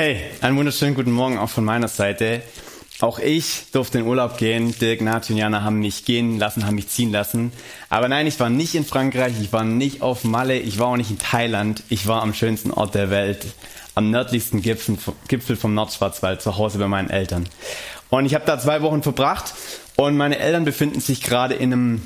Hey, einen wunderschönen guten Morgen auch von meiner Seite. Auch ich durfte in Urlaub gehen. Dirk, Nati und Jana haben mich gehen lassen, haben mich ziehen lassen. Aber nein, ich war nicht in Frankreich, ich war nicht auf Malle, ich war auch nicht in Thailand. Ich war am schönsten Ort der Welt, am nördlichsten Gipfel, vom Nordschwarzwald, zu Hause bei meinen Eltern. Und ich habe da zwei Wochen verbracht und meine Eltern befinden sich gerade in einem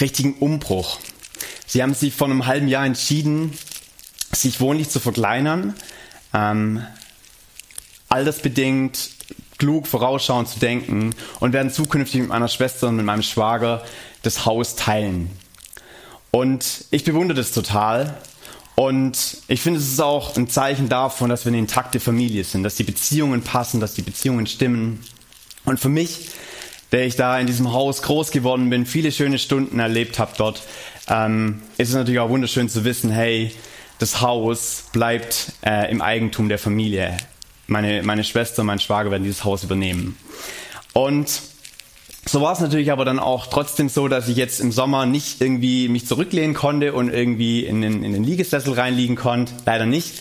richtigen Umbruch. Sie haben sich vor einem halben Jahr entschieden, sich wohnlich zu verkleinern, ähm, altersbedingt, klug vorausschauend zu denken und werden zukünftig mit meiner Schwester und mit meinem Schwager das Haus teilen. Und ich bewundere das total. Und ich finde, es ist auch ein Zeichen davon, dass wir eine intakte Familie sind, dass die Beziehungen passen, dass die Beziehungen stimmen. Und für mich, der ich da in diesem Haus groß geworden bin, viele schöne Stunden erlebt habe dort, ähm, ist es natürlich auch wunderschön zu wissen, hey, das Haus bleibt äh, im Eigentum der Familie. Meine, meine Schwester und mein Schwager werden dieses Haus übernehmen. Und so war es natürlich aber dann auch trotzdem so, dass ich jetzt im Sommer nicht irgendwie mich zurücklehnen konnte und irgendwie in den, in den Liegesessel reinliegen konnte. Leider nicht.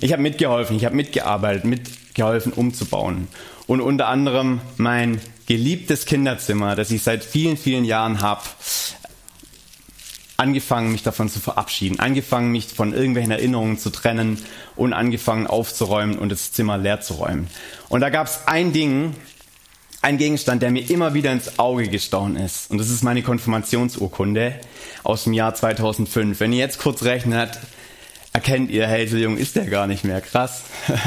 Ich habe mitgeholfen, ich habe mitgearbeitet, mitgeholfen umzubauen. Und unter anderem mein geliebtes Kinderzimmer, das ich seit vielen, vielen Jahren habe, angefangen, mich davon zu verabschieden, angefangen, mich von irgendwelchen Erinnerungen zu trennen und angefangen aufzuräumen und das Zimmer leer zu räumen. Und da gab es ein Ding, ein Gegenstand, der mir immer wieder ins Auge gestochen ist. Und das ist meine Konfirmationsurkunde aus dem Jahr 2005. Wenn ihr jetzt kurz rechnet, erkennt ihr, hey, so jung ist der gar nicht mehr. Krass.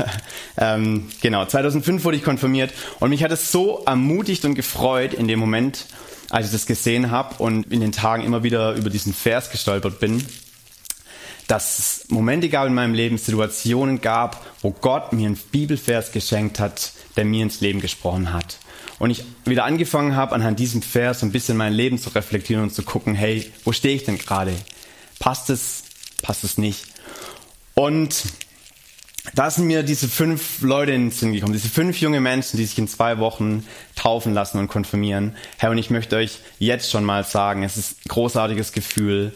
ähm, genau, 2005 wurde ich konfirmiert und mich hat es so ermutigt und gefreut in dem Moment, als ich das gesehen habe und in den Tagen immer wieder über diesen Vers gestolpert bin, dass es Momente gab in meinem Leben, Situationen gab, wo Gott mir einen Bibelvers geschenkt hat, der mir ins Leben gesprochen hat. Und ich wieder angefangen habe, anhand diesem Vers so ein bisschen mein Leben zu reflektieren und zu gucken, hey, wo stehe ich denn gerade? Passt es? Passt es nicht? Und da sind mir diese fünf Leute in den Sinn gekommen, diese fünf junge Menschen, die sich in zwei Wochen taufen lassen und konfirmieren. Herr, und ich möchte euch jetzt schon mal sagen, es ist ein großartiges Gefühl.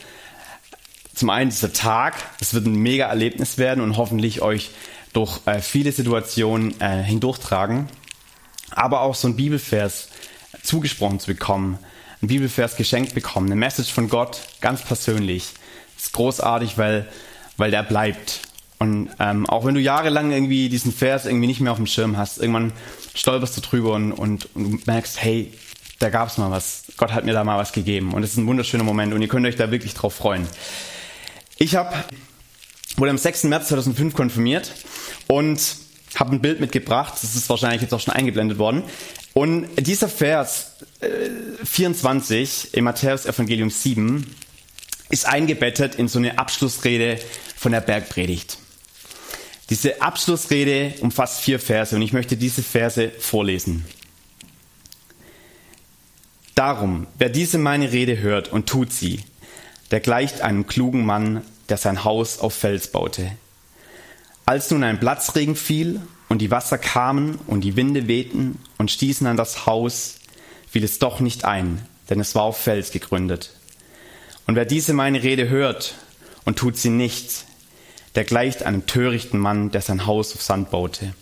Zum einen dieser Tag, es wird ein mega Erlebnis werden und hoffentlich euch durch äh, viele Situationen äh, hindurchtragen. Aber auch so ein Bibelvers zugesprochen zu bekommen, ein Bibelvers geschenkt bekommen, eine Message von Gott, ganz persönlich. Ist großartig, weil, weil der bleibt und ähm, auch wenn du jahrelang irgendwie diesen Vers irgendwie nicht mehr auf dem Schirm hast, irgendwann stolperst du drüber und, und, und merkst, hey, da gab es mal was. Gott hat mir da mal was gegeben. Und es ist ein wunderschöner Moment und ihr könnt euch da wirklich drauf freuen. Ich habe wurde am 6. März 2005 konfirmiert und habe ein Bild mitgebracht. Das ist wahrscheinlich jetzt auch schon eingeblendet worden. Und dieser Vers äh, 24 im Matthäus Evangelium 7 ist eingebettet in so eine Abschlussrede von der Bergpredigt. Diese Abschlussrede umfasst vier Verse und ich möchte diese Verse vorlesen. Darum, wer diese meine Rede hört und tut sie, der gleicht einem klugen Mann, der sein Haus auf Fels baute. Als nun ein Platzregen fiel und die Wasser kamen und die Winde wehten und stießen an das Haus, fiel es doch nicht ein, denn es war auf Fels gegründet. Und wer diese meine Rede hört und tut sie nicht, der gleicht einem törichten Mann, der sein Haus auf Sand baute.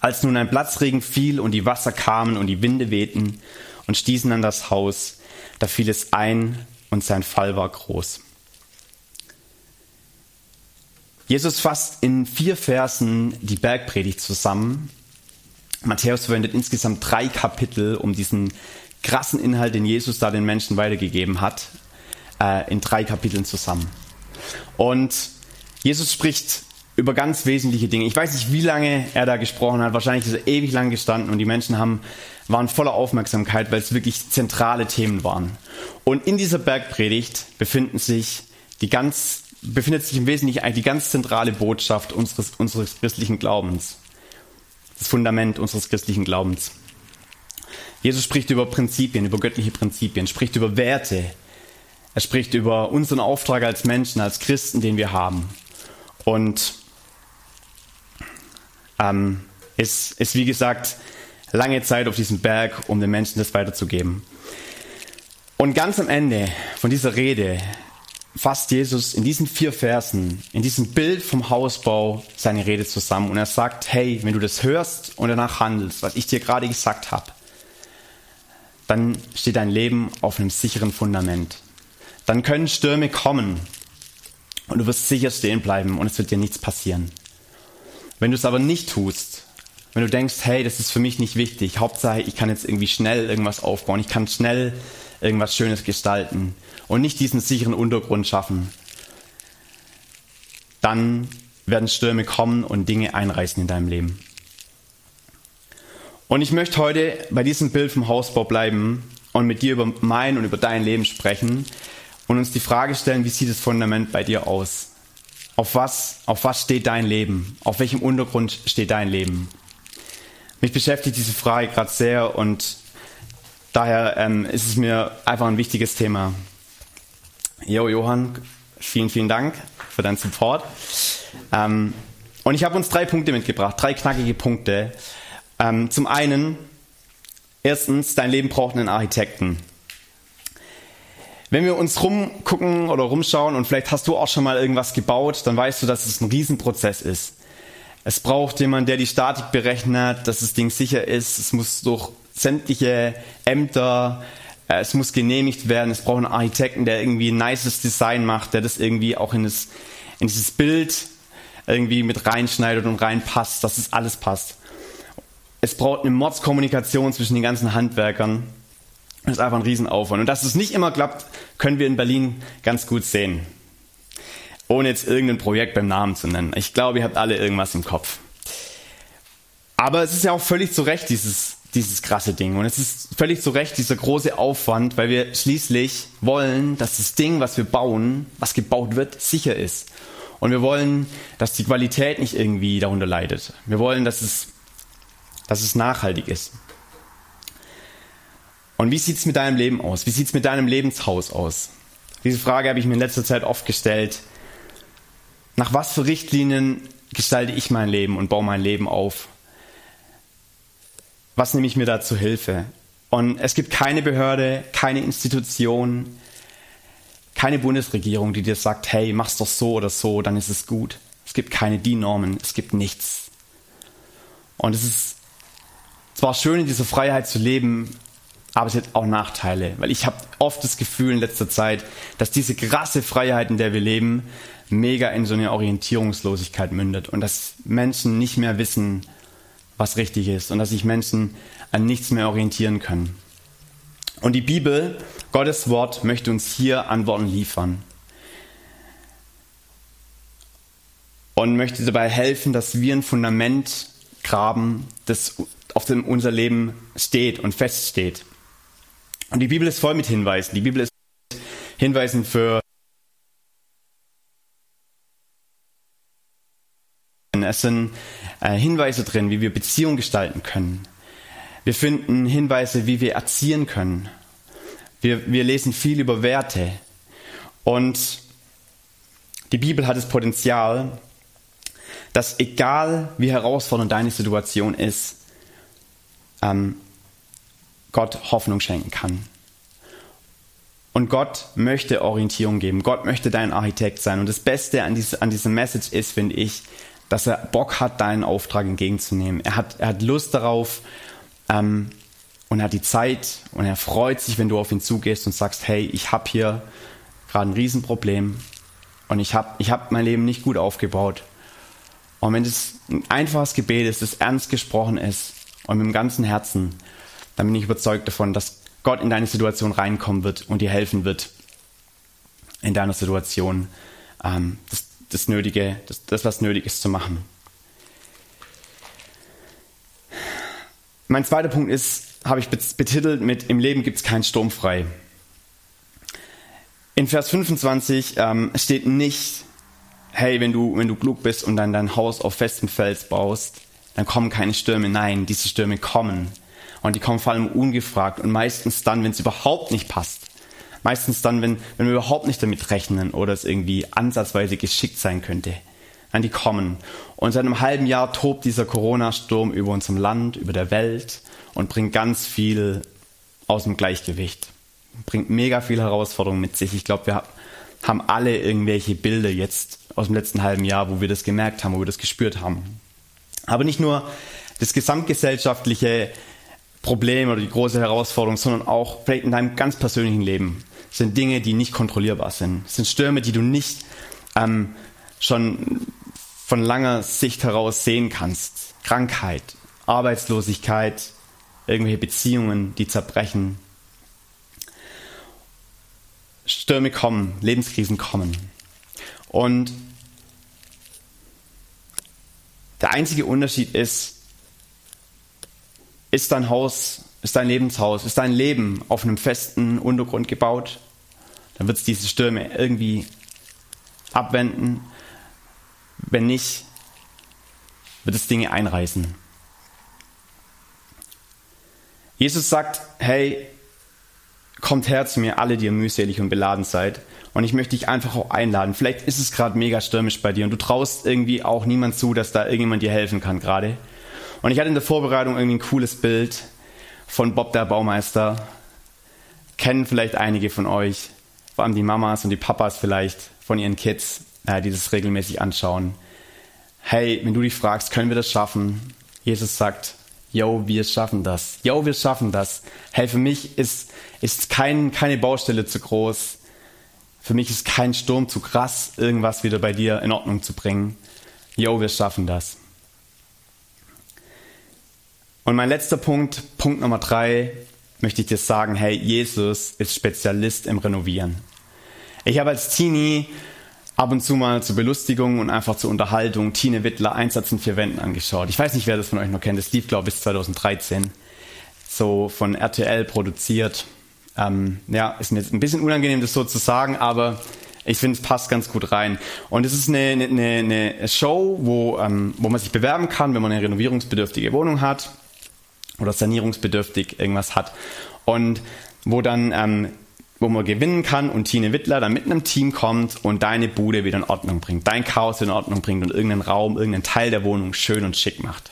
Als nun ein Platzregen fiel und die Wasser kamen und die Winde wehten und stießen an das Haus, da fiel es ein und sein Fall war groß. Jesus fasst in vier Versen die Bergpredigt zusammen. Matthäus verwendet insgesamt drei Kapitel, um diesen krassen Inhalt, den Jesus da den Menschen weitergegeben hat, äh, in drei Kapiteln zusammen. Und Jesus spricht über ganz wesentliche Dinge. Ich weiß nicht, wie lange er da gesprochen hat. Wahrscheinlich ist er ewig lang gestanden und die Menschen haben, waren voller Aufmerksamkeit, weil es wirklich zentrale Themen waren. Und in dieser Bergpredigt befinden sich die ganz, befindet sich im Wesentlichen eigentlich die ganz zentrale Botschaft unseres, unseres christlichen Glaubens. Das Fundament unseres christlichen Glaubens. Jesus spricht über Prinzipien, über göttliche Prinzipien, spricht über Werte. Er spricht über unseren Auftrag als Menschen, als Christen, den wir haben. Und ähm, ist, ist, wie gesagt, lange Zeit auf diesem Berg, um den Menschen das weiterzugeben. Und ganz am Ende von dieser Rede fasst Jesus in diesen vier Versen, in diesem Bild vom Hausbau seine Rede zusammen und er sagt, hey, wenn du das hörst und danach handelst, was ich dir gerade gesagt habe, dann steht dein Leben auf einem sicheren Fundament. Dann können Stürme kommen und du wirst sicher stehen bleiben und es wird dir nichts passieren. Wenn du es aber nicht tust, wenn du denkst, hey, das ist für mich nicht wichtig, Hauptsache ich kann jetzt irgendwie schnell irgendwas aufbauen, ich kann schnell irgendwas Schönes gestalten und nicht diesen sicheren Untergrund schaffen, dann werden Stürme kommen und Dinge einreißen in deinem Leben. Und ich möchte heute bei diesem Bild vom Hausbau bleiben und mit dir über mein und über dein Leben sprechen und uns die Frage stellen, wie sieht das Fundament bei dir aus? Auf was, auf was steht dein Leben? Auf welchem Untergrund steht dein Leben? Mich beschäftigt diese Frage gerade sehr und daher ähm, ist es mir einfach ein wichtiges Thema. Jo, Johann, vielen, vielen Dank für deinen Support. Ähm, und ich habe uns drei Punkte mitgebracht, drei knackige Punkte. Ähm, zum einen, erstens, dein Leben braucht einen Architekten. Wenn wir uns rumgucken oder rumschauen und vielleicht hast du auch schon mal irgendwas gebaut, dann weißt du, dass es ein Riesenprozess ist. Es braucht jemanden, der die Statik berechnet, dass das Ding sicher ist. Es muss durch sämtliche Ämter, äh, es muss genehmigt werden. Es braucht einen Architekten, der irgendwie ein nices Design macht, der das irgendwie auch in, das, in dieses Bild irgendwie mit reinschneidet und reinpasst, dass es alles passt. Es braucht eine Mordskommunikation zwischen den ganzen Handwerkern. Das ist einfach ein Riesenaufwand. Und dass es nicht immer klappt, können wir in Berlin ganz gut sehen. Ohne jetzt irgendein Projekt beim Namen zu nennen. Ich glaube, ihr habt alle irgendwas im Kopf. Aber es ist ja auch völlig zu Recht dieses dieses krasse Ding. Und es ist völlig zu Recht dieser große Aufwand, weil wir schließlich wollen, dass das Ding, was wir bauen, was gebaut wird, sicher ist. Und wir wollen, dass die Qualität nicht irgendwie darunter leidet. Wir wollen, dass es, dass es nachhaltig ist. Und wie sieht es mit deinem Leben aus? Wie sieht es mit deinem Lebenshaus aus? Diese Frage habe ich mir in letzter Zeit oft gestellt. Nach was für Richtlinien gestalte ich mein Leben und baue mein Leben auf? was nehme ich mir da zu Hilfe? Und es gibt keine Behörde, keine Institution, keine Bundesregierung, die dir sagt, hey, mach's doch so oder so, dann ist es gut. Es gibt keine DIN-Normen, es gibt nichts. Und es ist zwar schön, in dieser Freiheit zu leben, aber es hat auch Nachteile, weil ich habe oft das Gefühl in letzter Zeit, dass diese krasse Freiheit, in der wir leben, mega in so eine Orientierungslosigkeit mündet und dass Menschen nicht mehr wissen, was richtig ist und dass sich Menschen an nichts mehr orientieren können. Und die Bibel, Gottes Wort, möchte uns hier Antworten liefern. Und möchte dabei helfen, dass wir ein Fundament graben, das auf dem unser Leben steht und feststeht. Und die Bibel ist voll mit Hinweisen. Die Bibel ist mit Hinweisen für Es sind äh, Hinweise drin, wie wir Beziehungen gestalten können. Wir finden Hinweise, wie wir erziehen können. Wir, wir lesen viel über Werte. Und die Bibel hat das Potenzial, dass egal wie herausfordernd deine Situation ist, ähm, Gott Hoffnung schenken kann. Und Gott möchte Orientierung geben. Gott möchte dein Architekt sein. Und das Beste an, diese, an diesem Message ist, finde ich, dass er Bock hat, deinen Auftrag entgegenzunehmen. Er hat, er hat Lust darauf ähm, und er hat die Zeit und er freut sich, wenn du auf ihn zugehst und sagst, hey, ich habe hier gerade ein Riesenproblem und ich habe ich hab mein Leben nicht gut aufgebaut. Und wenn es ein einfaches Gebet ist, das ernst gesprochen ist und mit dem ganzen Herzen, dann bin ich überzeugt davon, dass Gott in deine Situation reinkommen wird und dir helfen wird, in deiner Situation ähm, das das Nötige, das, das was nötig ist zu machen. Mein zweiter Punkt ist, habe ich betitelt mit Im Leben gibt es keinen Sturm frei. In Vers 25 ähm, steht nicht, hey, wenn du, wenn du klug bist und dann dein Haus auf festem Fels baust, dann kommen keine Stürme. Nein, diese Stürme kommen. Und die kommen vor allem ungefragt und meistens dann, wenn es überhaupt nicht passt. Meistens dann, wenn, wenn wir überhaupt nicht damit rechnen oder es irgendwie ansatzweise geschickt sein könnte. Nein, die kommen. Und seit einem halben Jahr tobt dieser Corona-Sturm über unserem Land, über der Welt und bringt ganz viel aus dem Gleichgewicht. Bringt mega viel Herausforderungen mit sich. Ich glaube, wir haben alle irgendwelche Bilder jetzt aus dem letzten halben Jahr, wo wir das gemerkt haben, wo wir das gespürt haben. Aber nicht nur das gesamtgesellschaftliche Problem oder die große Herausforderung, sondern auch vielleicht in deinem ganz persönlichen Leben sind Dinge, die nicht kontrollierbar sind. Es sind Stürme, die du nicht ähm, schon von langer Sicht heraus sehen kannst. Krankheit, Arbeitslosigkeit, irgendwelche Beziehungen, die zerbrechen. Stürme kommen, Lebenskrisen kommen. Und der einzige Unterschied ist, ist dein Haus, ist dein Lebenshaus, ist dein Leben auf einem festen Untergrund gebaut, dann wird es diese Stürme irgendwie abwenden. Wenn nicht, wird es Dinge einreißen. Jesus sagt, hey, kommt her zu mir, alle, die ihr mühselig und beladen seid. Und ich möchte dich einfach auch einladen. Vielleicht ist es gerade mega stürmisch bei dir und du traust irgendwie auch niemand zu, dass da irgendjemand dir helfen kann gerade. Und ich hatte in der Vorbereitung irgendwie ein cooles Bild von Bob der Baumeister. Kennen vielleicht einige von euch, vor allem die Mamas und die Papas vielleicht von ihren Kids, äh, die das regelmäßig anschauen. Hey, wenn du dich fragst, können wir das schaffen? Jesus sagt, yo, wir schaffen das. Yo, wir schaffen das. Hey, für mich ist, ist kein, keine Baustelle zu groß. Für mich ist kein Sturm zu krass, irgendwas wieder bei dir in Ordnung zu bringen. Yo, wir schaffen das. Und mein letzter Punkt, Punkt Nummer drei, möchte ich dir sagen, hey, Jesus ist Spezialist im Renovieren. Ich habe als Teenie ab und zu mal zur Belustigung und einfach zur Unterhaltung Tine Wittler Einsatz in vier Wänden angeschaut. Ich weiß nicht, wer das von euch noch kennt. Das lief, glaube ich, bis 2013. So von RTL produziert. Ähm, ja, ist mir jetzt ein bisschen unangenehm, das so zu sagen, aber ich finde, es passt ganz gut rein. Und es ist eine, eine, eine Show, wo, ähm, wo man sich bewerben kann, wenn man eine renovierungsbedürftige Wohnung hat oder sanierungsbedürftig irgendwas hat. Und wo dann, ähm, wo man gewinnen kann und Tine Wittler dann mit einem Team kommt und deine Bude wieder in Ordnung bringt, dein Chaos in Ordnung bringt und irgendeinen Raum, irgendeinen Teil der Wohnung schön und schick macht.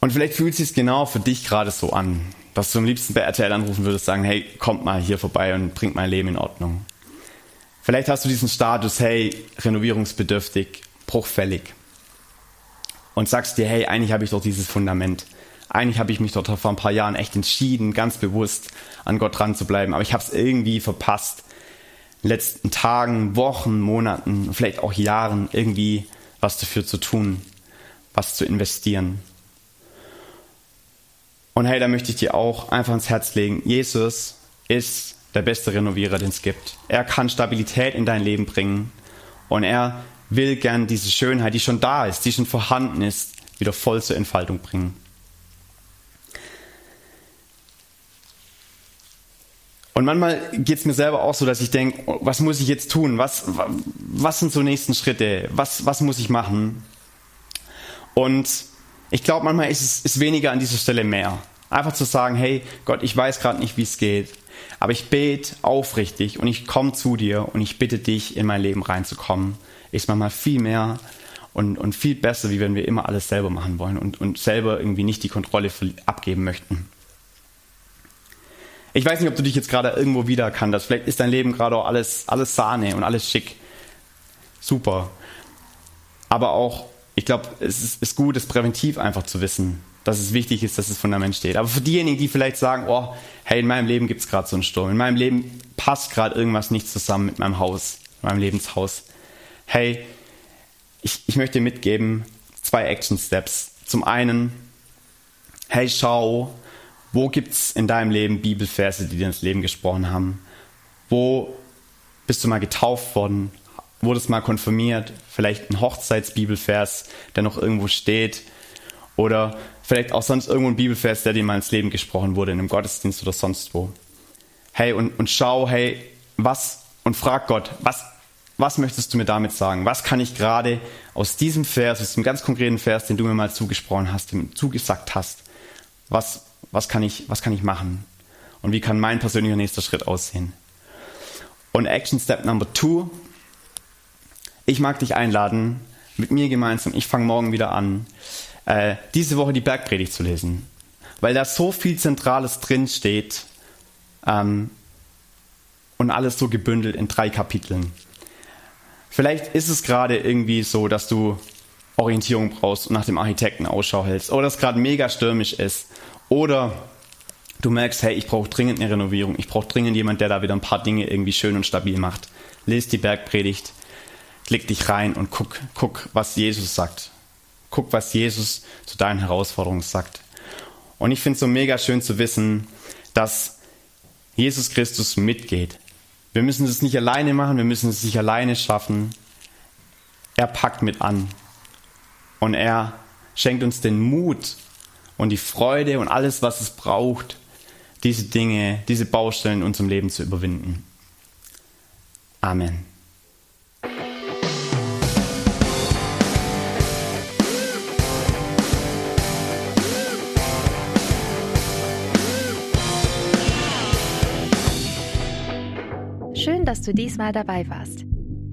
Und vielleicht fühlt es sich genau für dich gerade so an, dass du am liebsten bei RTL anrufen würdest, sagen, hey, kommt mal hier vorbei und bringt mein Leben in Ordnung. Vielleicht hast du diesen Status, hey, renovierungsbedürftig, bruchfällig. Und sagst dir, hey, eigentlich habe ich doch dieses Fundament eigentlich habe ich mich dort vor ein paar Jahren echt entschieden, ganz bewusst an Gott dran zu bleiben, aber ich habe es irgendwie verpasst, in den letzten Tagen, Wochen, Monaten, vielleicht auch Jahren irgendwie was dafür zu tun, was zu investieren. Und hey, da möchte ich dir auch einfach ins Herz legen, Jesus ist der beste Renovierer, den es gibt. Er kann Stabilität in dein Leben bringen und er will gern diese Schönheit, die schon da ist, die schon vorhanden ist, wieder voll zur Entfaltung bringen. Und manchmal geht es mir selber auch so, dass ich denke, was muss ich jetzt tun? Was, was sind so nächsten Schritte? Was, was muss ich machen? Und ich glaube, manchmal ist es ist weniger an dieser Stelle mehr. Einfach zu sagen, hey Gott, ich weiß gerade nicht, wie es geht, aber ich bete aufrichtig und ich komme zu dir und ich bitte dich, in mein Leben reinzukommen, ist manchmal viel mehr und, und viel besser, wie wenn wir immer alles selber machen wollen und, und selber irgendwie nicht die Kontrolle abgeben möchten. Ich weiß nicht, ob du dich jetzt gerade irgendwo wiedererkannt hast. Vielleicht ist dein Leben gerade auch alles, alles Sahne und alles schick. Super. Aber auch, ich glaube, es ist, ist gut, es präventiv einfach zu wissen, dass es wichtig ist, dass das Fundament steht. Aber für diejenigen, die vielleicht sagen, oh, hey, in meinem Leben gibt es gerade so einen Sturm, in meinem Leben passt gerade irgendwas nicht zusammen mit meinem Haus, meinem Lebenshaus. Hey, ich, ich möchte mitgeben, zwei Action Steps. Zum einen, hey, schau, wo gibt es in deinem Leben Bibelverse, die dir ins Leben gesprochen haben? Wo bist du mal getauft worden? Wurdest mal konfirmiert? Vielleicht ein Hochzeitsbibelvers, der noch irgendwo steht? Oder vielleicht auch sonst irgendwo ein Bibelvers, der dir mal ins Leben gesprochen wurde, in einem Gottesdienst oder sonst wo. Hey, und, und schau, hey, was und frag Gott, was, was möchtest du mir damit sagen? Was kann ich gerade aus diesem Vers, aus diesem ganz konkreten Vers, den du mir mal zugesprochen hast, zugesagt hast, was, was kann ich, was kann ich machen? Und wie kann mein persönlicher nächster Schritt aussehen? Und Action Step Number Two. Ich mag dich einladen, mit mir gemeinsam, ich fange morgen wieder an, äh, diese Woche die Bergpredigt zu lesen. Weil da so viel Zentrales drin steht ähm, und alles so gebündelt in drei Kapiteln. Vielleicht ist es gerade irgendwie so, dass du Orientierung brauchst und nach dem Architekten Ausschau hältst oder es gerade mega stürmisch ist oder du merkst, hey, ich brauche dringend eine Renovierung, ich brauche dringend jemand, der da wieder ein paar Dinge irgendwie schön und stabil macht. Lies die Bergpredigt, klick dich rein und guck, guck, was Jesus sagt. Guck, was Jesus zu deinen Herausforderungen sagt. Und ich finde es so mega schön zu wissen, dass Jesus Christus mitgeht. Wir müssen es nicht alleine machen, wir müssen es nicht alleine schaffen. Er packt mit an. Und er schenkt uns den Mut und die Freude und alles, was es braucht, diese Dinge, diese Baustellen in unserem Leben zu überwinden. Amen. Schön, dass du diesmal dabei warst.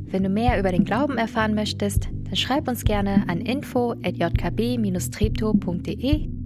Wenn du mehr über den Glauben erfahren möchtest, dann schreib uns gerne an info@jkb-treptow.de